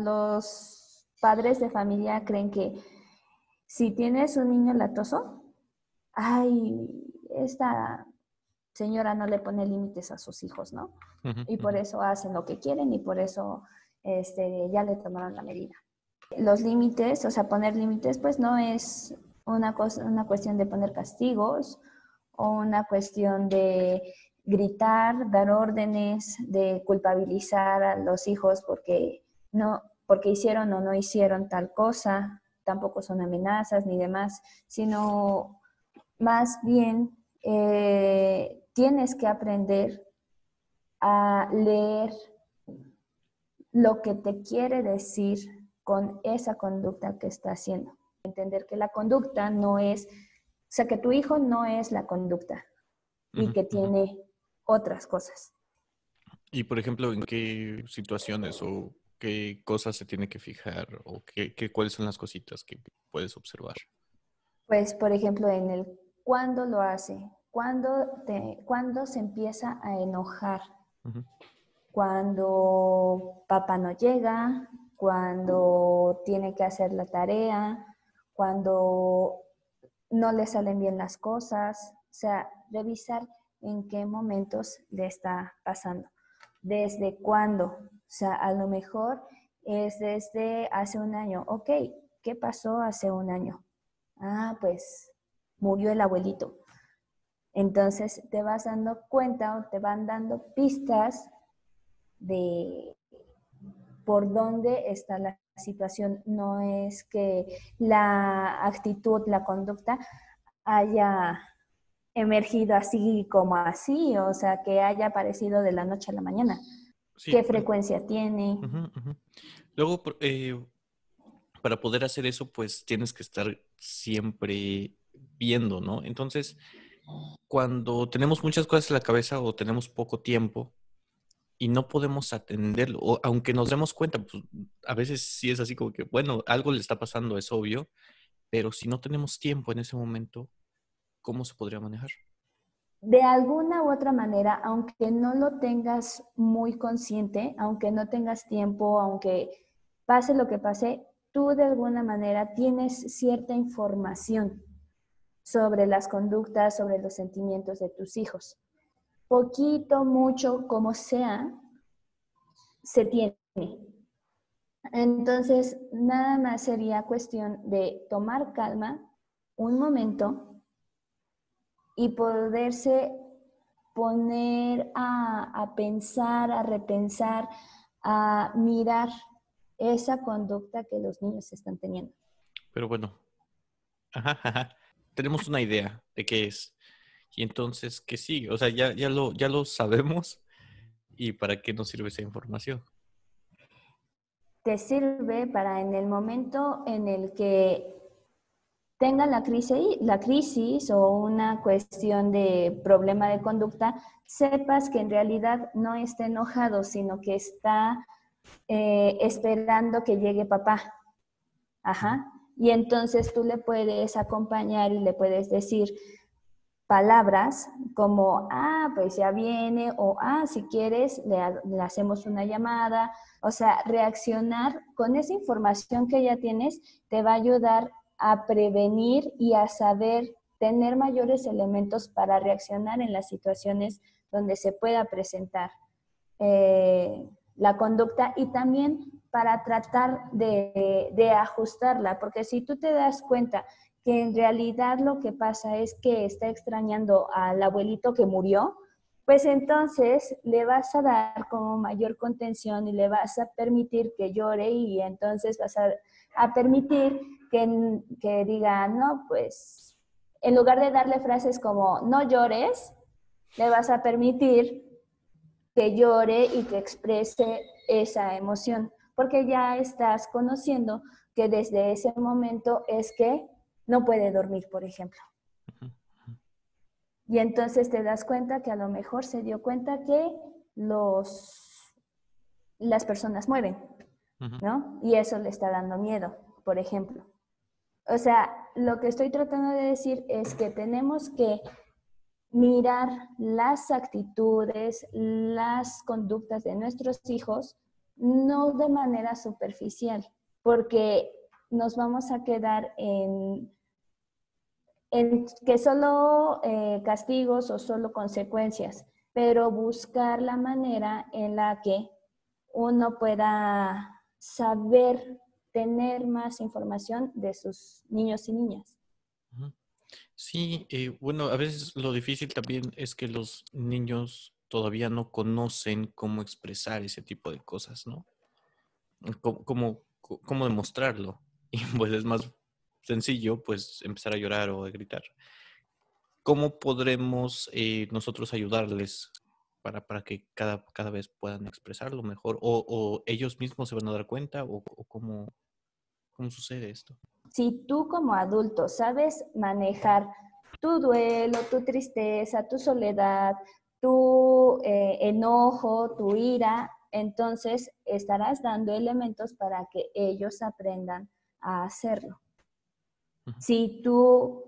Los padres de familia creen que si tienes un niño latoso, ay, esta señora no le pone límites a sus hijos, ¿no? y por eso hacen lo que quieren y por eso este, ya le tomaron la medida. Los límites, o sea, poner límites, pues no es una, cosa, una cuestión de poner castigos o una cuestión de gritar, dar órdenes, de culpabilizar a los hijos porque no, porque hicieron o no hicieron tal cosa, tampoco son amenazas ni demás, sino más bien eh, tienes que aprender a leer lo que te quiere decir con esa conducta que está haciendo. Entender que la conducta no es, o sea, que tu hijo no es la conducta y que tiene otras cosas. Y, por ejemplo, ¿en qué situaciones o qué cosas se tiene que fijar o qué, cuáles son las cositas que puedes observar? Pues, por ejemplo, en el cuándo lo hace, cuándo, te, cuándo se empieza a enojar, cuando papá no llega, cuando tiene que hacer la tarea, cuando no le salen bien las cosas, o sea, revisar en qué momentos le está pasando, desde cuándo, o sea, a lo mejor es desde hace un año, ok, ¿qué pasó hace un año? Ah, pues murió el abuelito. Entonces te vas dando cuenta o te van dando pistas de por dónde está la situación. No es que la actitud, la conducta haya emergido así como así, o sea, que haya aparecido de la noche a la mañana. ¿Qué frecuencia tiene? Luego, eh, para poder hacer eso, pues tienes que estar siempre viendo, ¿no? Entonces, cuando tenemos muchas cosas en la cabeza o tenemos poco tiempo y no podemos atenderlo, o aunque nos demos cuenta, pues a veces sí es así como que, bueno, algo le está pasando, es obvio, pero si no tenemos tiempo en ese momento, ¿cómo se podría manejar? De alguna u otra manera, aunque no lo tengas muy consciente, aunque no tengas tiempo, aunque pase lo que pase, tú de alguna manera tienes cierta información sobre las conductas, sobre los sentimientos de tus hijos. Poquito, mucho, como sea, se tiene. Entonces, nada más sería cuestión de tomar calma un momento y poderse poner a, pensar, a repensar, a mirar esa conducta que los niños están teniendo. Pero bueno, tenemos una idea de qué es. Y entonces, ¿qué sigue? O sea, ya, ya, lo, ya lo sabemos. ¿Y para qué nos sirve esa información? Te sirve para en el momento en el que tenga la crisis, la o una cuestión de problema de conducta, sepas que en realidad no está enojado, sino que está eh, esperando que llegue papá. Ajá. Y entonces tú le puedes acompañar y le puedes decir palabras como, ah, pues ya viene, o ah, si quieres, le, le hacemos una llamada. O sea, reaccionar con esa información que ya tienes te va a ayudar a prevenir y a saber tener mayores elementos para reaccionar en las situaciones donde se pueda presentar eh, la conducta y también para tratar de, ajustarla, porque si tú te das cuenta que en realidad lo que pasa es que está extrañando al abuelito que murió, pues entonces le vas a dar como mayor contención y le vas a permitir que llore y entonces vas a, a permitir que, que diga, no, pues en lugar de darle frases como no llores, le vas a permitir que llore y que exprese esa emoción, porque ya estás conociendo que desde ese momento es que no puede dormir, por ejemplo. Y entonces te das cuenta que a lo mejor se dio cuenta que los, las personas mueren, ¿no? Y eso le está dando miedo, por ejemplo. O sea, lo que estoy tratando de decir es que tenemos que mirar las actitudes, las conductas de nuestros hijos no de manera superficial, porque nos vamos a quedar en, en que solo eh, castigos o solo consecuencias, pero buscar la manera en la que uno pueda saber tener más información de sus niños y niñas. Sí, eh, bueno, a veces lo difícil también es que los niños todavía no conocen cómo expresar ese tipo de cosas, ¿no? Cómo, cómo, demostrarlo. Y pues es más sencillo, pues, empezar a llorar o a gritar. ¿Cómo podremos eh, nosotros ayudarles para, para que cada, cada vez puedan expresarlo mejor? ¿O, ellos mismos se van a dar cuenta? ¿O, cómo, cómo sucede esto? Si tú como adulto sabes manejar tu duelo, tu tristeza, tu soledad, tu eh, enojo, tu ira, entonces estarás dando elementos para que ellos aprendan a hacerlo. Si tú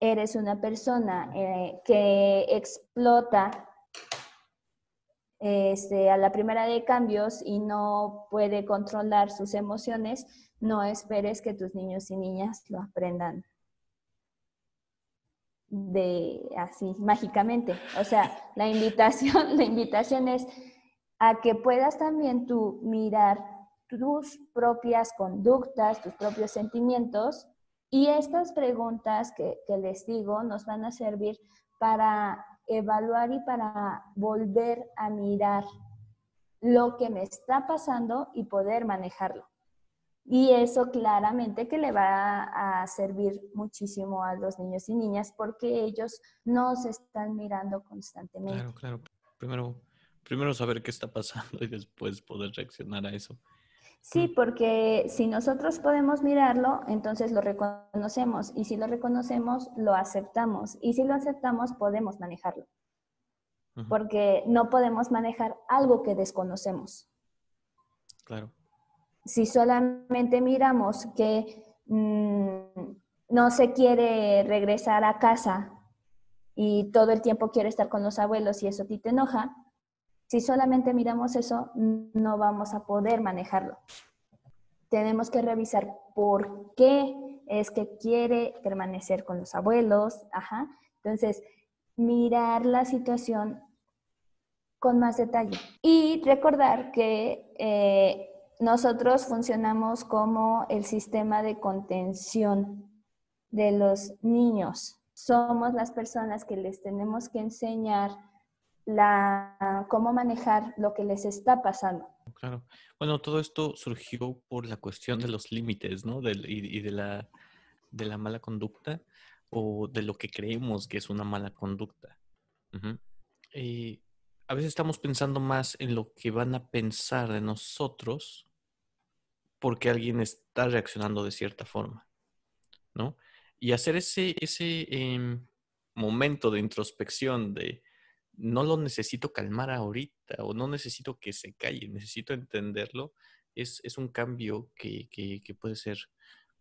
eres una persona eh, que explota este, a la primera de cambios y no puede controlar sus emociones, no esperes que tus niños y niñas lo aprendan de así mágicamente. O sea, la invitación, la invitación es a que puedas también tú mirar tus propias conductas, tus propios sentimientos y estas preguntas que, que les digo nos van a servir para evaluar y para volver a mirar lo que me está pasando y poder manejarlo. Y eso claramente que le va a servir muchísimo a los niños y niñas porque ellos no se están mirando constantemente. Claro, claro. Primero, primero saber qué está pasando y después poder reaccionar a eso. Sí, porque si nosotros podemos mirarlo, entonces lo reconocemos y si lo reconocemos, lo aceptamos y si lo aceptamos, podemos manejarlo. Porque no podemos manejar algo que desconocemos. Claro si solamente miramos que mm, no se quiere regresar a casa y todo el tiempo quiere estar con los abuelos y eso a ti te enoja, si solamente miramos eso, no vamos a poder manejarlo. Tenemos que revisar por qué es que quiere permanecer con los abuelos. Ajá. Entonces, mirar la situación con más detalle. Y recordar que eh, nosotros funcionamos como el sistema de contención de los niños. Somos las personas que les tenemos que enseñar la, cómo manejar lo que les está pasando. Claro. Bueno, todo esto surgió por la cuestión de los límites, ¿no? y, de, la, de la mala conducta o de lo que creemos que es una mala conducta. y a veces estamos pensando más en lo que van a pensar de nosotros porque alguien está reaccionando de cierta forma, ¿no? Y hacer ese, ese em, momento de introspección de no lo necesito calmar ahorita o no necesito que se calle, necesito entenderlo, es, un cambio que, que puede ser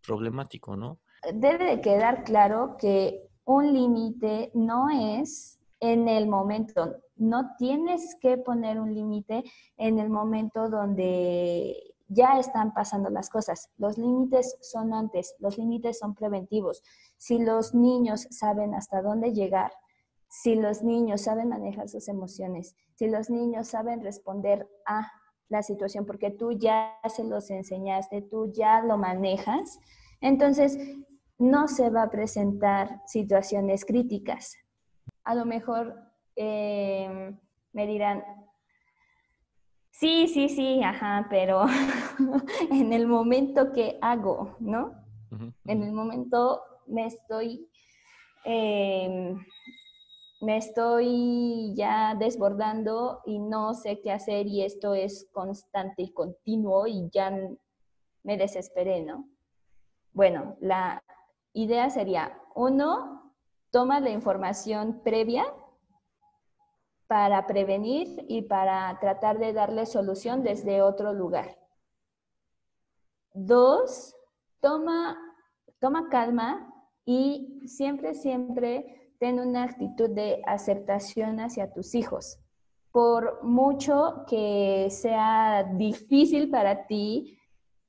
problemático, ¿no? Debe de quedar claro que un límite no es en el momento, no tienes que poner un límite en el momento donde ya están pasando las cosas. Los límites son antes, los límites son preventivos. Si los niños saben hasta dónde llegar, si los niños saben manejar sus emociones, si los niños saben responder a la situación, porque tú ya se los enseñaste, tú ya lo manejas, entonces no se va a presentar situaciones críticas. A lo mejor eh, me dirán, Sí, sí, sí, ajá, pero en el momento que hago, ¿no? En el momento me estoy, em, me estoy ya desbordando y no sé qué hacer y esto es constante y continuo y ya me desesperé, ¿no? Bueno, la idea sería, uno, toma la información previa para prevenir y para tratar de darle solución desde otro lugar. Dos, toma, toma calma y siempre, siempre ten una actitud de aceptación hacia tus hijos. por mucho que sea difícil para ti,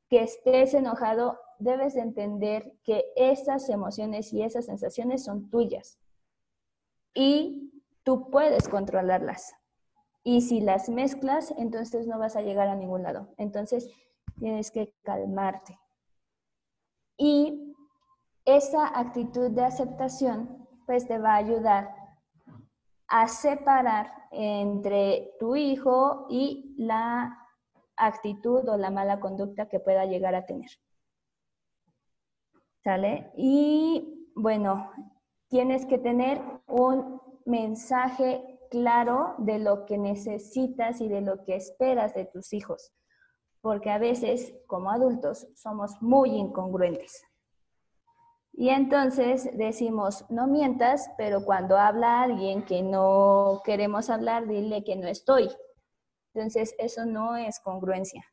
que estés enojado, debes entender que esas emociones y esas sensaciones son tuyas y tú puedes controlarlas. Y si las mezclas, entonces no vas a llegar a ningún lado. Entonces tienes que calmarte. Y esa actitud de aceptación, pues te va a ayudar a separar entre tu hijo y la actitud o la mala conducta que pueda llegar a tener. ¿Sale? Y bueno, tienes que tener un mensaje claro de lo que necesitas y de lo que esperas de tus hijos, porque a veces como adultos somos muy incongruentes. Y entonces decimos, no mientas, pero cuando habla alguien que no queremos hablar, dile que no estoy. Entonces, eso no es congruencia.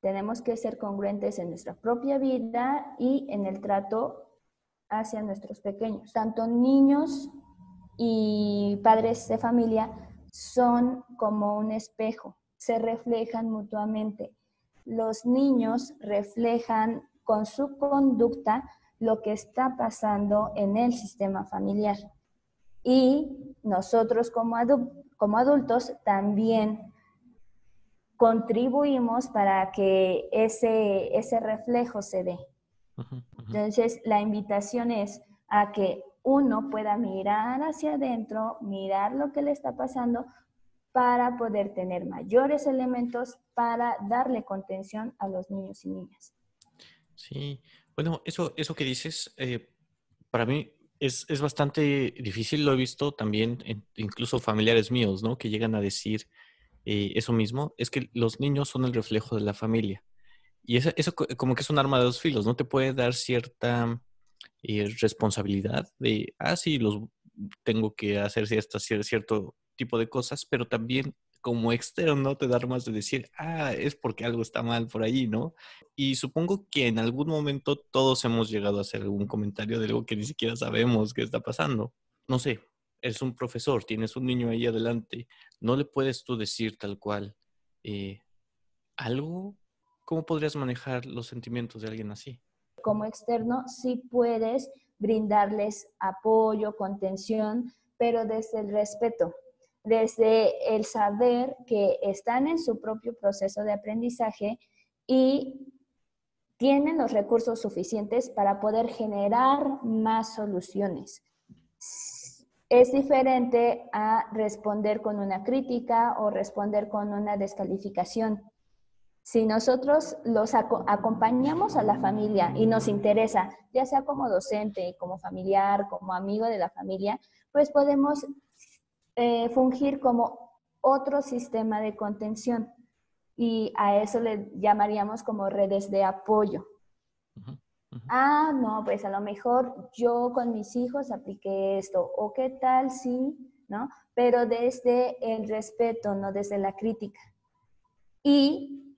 Tenemos que ser congruentes en nuestra propia vida y en el trato hacia nuestros pequeños. Tanto niños y padres de familia son como un espejo, se reflejan mutuamente. Los niños reflejan con su conducta lo que está pasando en el sistema familiar. Y nosotros como, como adultos también contribuimos para que ese, ese reflejo se dé. Entonces, la invitación es a que uno pueda mirar hacia adentro, mirar lo que le está pasando para poder tener mayores elementos para darle contención a los niños y niñas. Sí, bueno, eso, eso que dices, eh, para mí es, bastante difícil, lo he visto también, incluso familiares míos, ¿no? Que llegan a decir eh, eso mismo, es que los niños son el reflejo de la familia. Y eso, eso como que es un arma de dos filos, ¿no? Te puede dar cierta eh, responsabilidad de, ah, sí, los tengo que hacer cierto tipo de cosas, pero también como externo te da más de decir, ah, es porque algo está mal por ahí, ¿no? Y supongo que en algún momento todos hemos llegado a hacer algún comentario de algo que ni siquiera sabemos qué está pasando. No sé, eres un profesor, tienes un niño ahí adelante, no le puedes tú decir tal cual eh, algo. ¿Cómo podrías manejar los sentimientos de alguien así? Como externo, sí puedes brindarles apoyo, contención, pero desde el respeto desde el saber que están en su propio proceso de aprendizaje y tienen los recursos suficientes para poder generar más soluciones. Es diferente a responder con una crítica o responder con una descalificación. Si nosotros los acompañamos a la familia y nos interesa, ya sea como docente, como familiar, como amigo de la familia, pues podemos eh, fungir como otro sistema de contención y a eso le llamaríamos como redes de apoyo. Ah, no, pues a lo mejor yo con mis hijos apliqué esto, o qué tal sí, ¿no? Pero desde el respeto, no desde la crítica. Y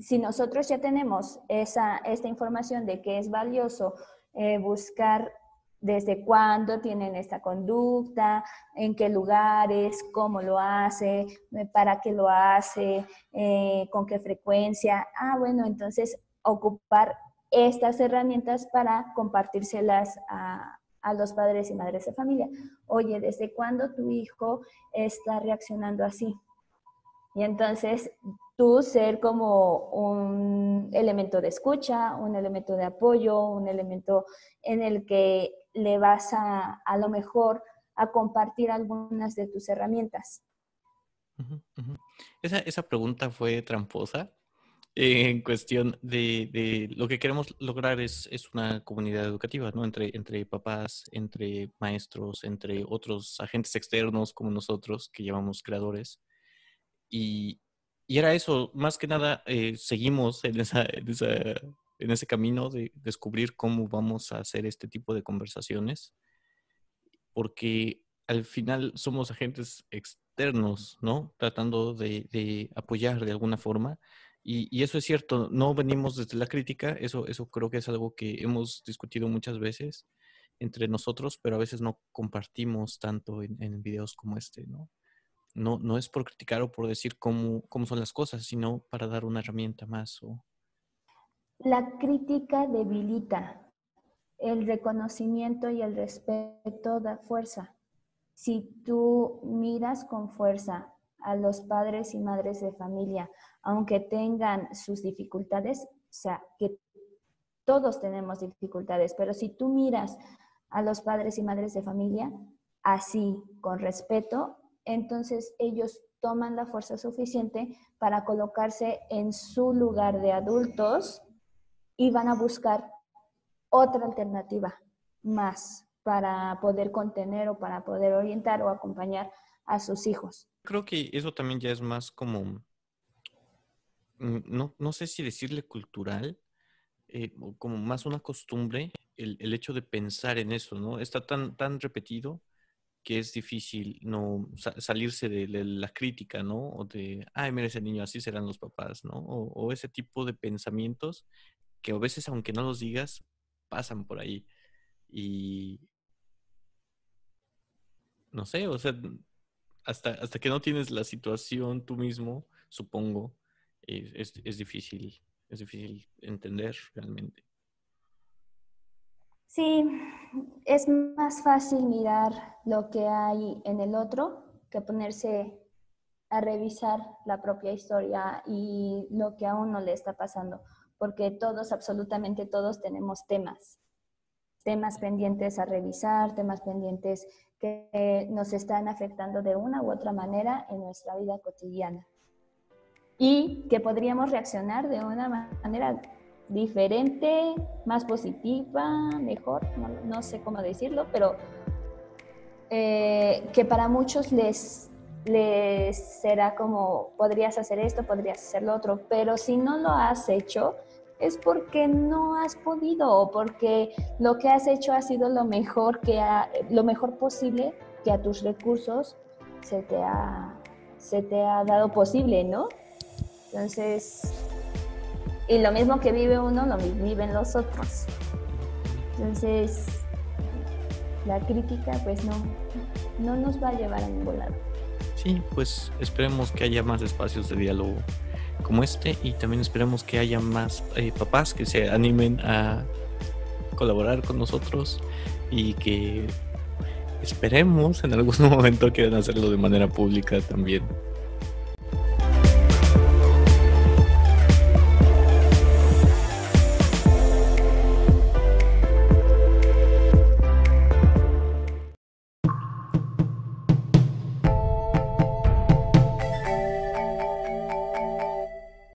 si nosotros ya tenemos esa, esta información de que es valioso eh, buscar desde cuándo tienen esta conducta, en qué lugares, cómo lo hace, eh, para qué lo hace, eh, con qué frecuencia. Ah, bueno, entonces ocupar estas herramientas para compartírselas a, a los padres y madres de familia. Oye, ¿desde cuándo tu hijo está reaccionando así? Y entonces tú ser como un elemento de escucha, un elemento de apoyo, un elemento en el que le vas a, a lo mejor, a compartir algunas de tus herramientas. Esa, esa pregunta fue tramposa en cuestión de, de, lo que queremos lograr es, es, una comunidad educativa, ¿no? Entre, entre papás, entre maestros, entre otros agentes externos como nosotros que llamamos creadores. Y, era eso, más que nada, eh, seguimos en, ese camino de descubrir cómo vamos a hacer este tipo de conversaciones, porque al final somos agentes externos, ¿no? Tratando de, apoyar de alguna forma. Y, y, eso es cierto, no venimos desde la crítica, eso, eso creo que es algo que hemos discutido muchas veces entre nosotros, pero a veces no compartimos tanto en, en videos como este, ¿no? No, no es por criticar o por decir cómo, cómo son las cosas, sino para dar una herramienta más. O... La crítica debilita, el reconocimiento y el respeto da fuerza. Si tú miras con fuerza a los padres y madres de familia, aunque tengan sus dificultades, o sea, que todos tenemos dificultades, pero si tú miras a los padres y madres de familia así, con respeto, entonces ellos toman la fuerza suficiente para colocarse en su lugar de adultos y van a buscar otra alternativa más para poder contener o para poder orientar o acompañar a sus hijos. Creo que eso también ya es más como, mm, no, no sé si decirle cultural, eh, como más una costumbre, el, el, hecho de pensar en eso, ¿no? Está tan, tan repetido que es difícil no salirse de, la crítica, ¿no? O de, ay, mira ese niño, así serán los papás, ¿no? O, ese tipo de pensamientos que a veces, aunque no los digas, pasan por ahí. Y no sé, o sea, hasta, hasta que no tienes la situación tú mismo, supongo, es, es difícil, es difícil entender realmente. Sí, es más fácil mirar lo que hay en el otro que ponerse a revisar la propia historia y lo que a uno le está pasando, porque todos, absolutamente todos tenemos temas, temas pendientes a revisar, temas pendientes que nos están afectando de una u otra manera en nuestra vida cotidiana y que podríamos reaccionar de una manera diferente, más positiva, mejor, no, sé cómo decirlo, pero eh, que para muchos les, les será como, podrías hacer esto, podrías hacer lo otro, pero si no lo has hecho, es porque no has podido o porque lo que has hecho ha sido lo mejor, que lo mejor posible que a tus recursos se te ha, se te ha dado posible, ¿no? Entonces, y lo mismo que vive uno, lo viven los otros. Entonces, la crítica pues no, no nos va a llevar a ningún lado. Sí, pues esperemos que haya más espacios de diálogo como este y también esperemos que haya más eh, papás que se animen a colaborar con nosotros y que esperemos en algún momento quieran hacerlo de manera pública también.